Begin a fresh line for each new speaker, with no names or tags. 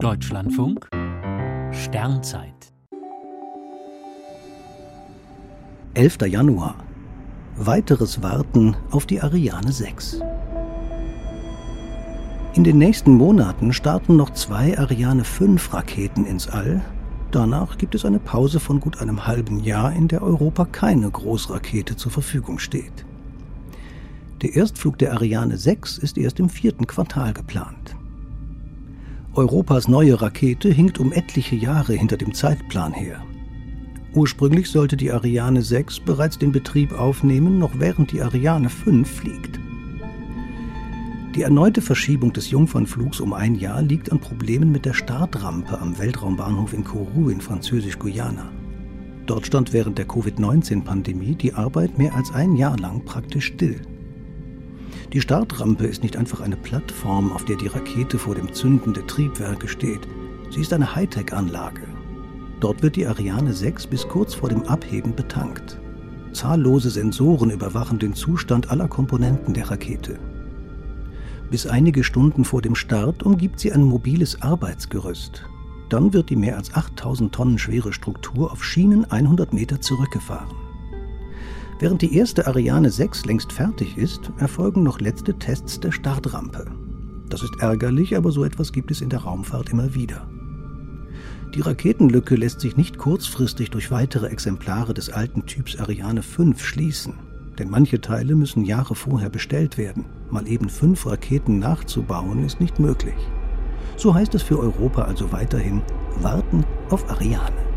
Deutschlandfunk Sternzeit
11. Januar. Weiteres Warten auf die Ariane 6. In den nächsten Monaten starten noch zwei Ariane 5 Raketen ins All. Danach gibt es eine Pause von gut einem halben Jahr, in der Europa keine Großrakete zur Verfügung steht. Der Erstflug der Ariane 6 ist erst im vierten Quartal geplant. Europas neue Rakete hinkt um etliche Jahre hinter dem Zeitplan her. Ursprünglich sollte die Ariane 6 bereits den Betrieb aufnehmen, noch während die Ariane 5 fliegt. Die erneute Verschiebung des Jungfernflugs um ein Jahr liegt an Problemen mit der Startrampe am Weltraumbahnhof in Kourou in Französisch-Guyana. Dort stand während der Covid-19-Pandemie die Arbeit mehr als ein Jahr lang praktisch still. Die Startrampe ist nicht einfach eine Plattform, auf der die Rakete vor dem Zünden der Triebwerke steht. Sie ist eine Hightech-Anlage. Dort wird die Ariane 6 bis kurz vor dem Abheben betankt. Zahllose Sensoren überwachen den Zustand aller Komponenten der Rakete. Bis einige Stunden vor dem Start umgibt sie ein mobiles Arbeitsgerüst. Dann wird die mehr als 8000 Tonnen schwere Struktur auf Schienen 100 Meter zurückgefahren. Während die erste Ariane 6 längst fertig ist, erfolgen noch letzte Tests der Startrampe. Das ist ärgerlich, aber so etwas gibt es in der Raumfahrt immer wieder. Die Raketenlücke lässt sich nicht kurzfristig durch weitere Exemplare des alten Typs Ariane 5 schließen, denn manche Teile müssen Jahre vorher bestellt werden. Mal eben fünf Raketen nachzubauen ist nicht möglich. So heißt es für Europa also weiterhin Warten auf Ariane.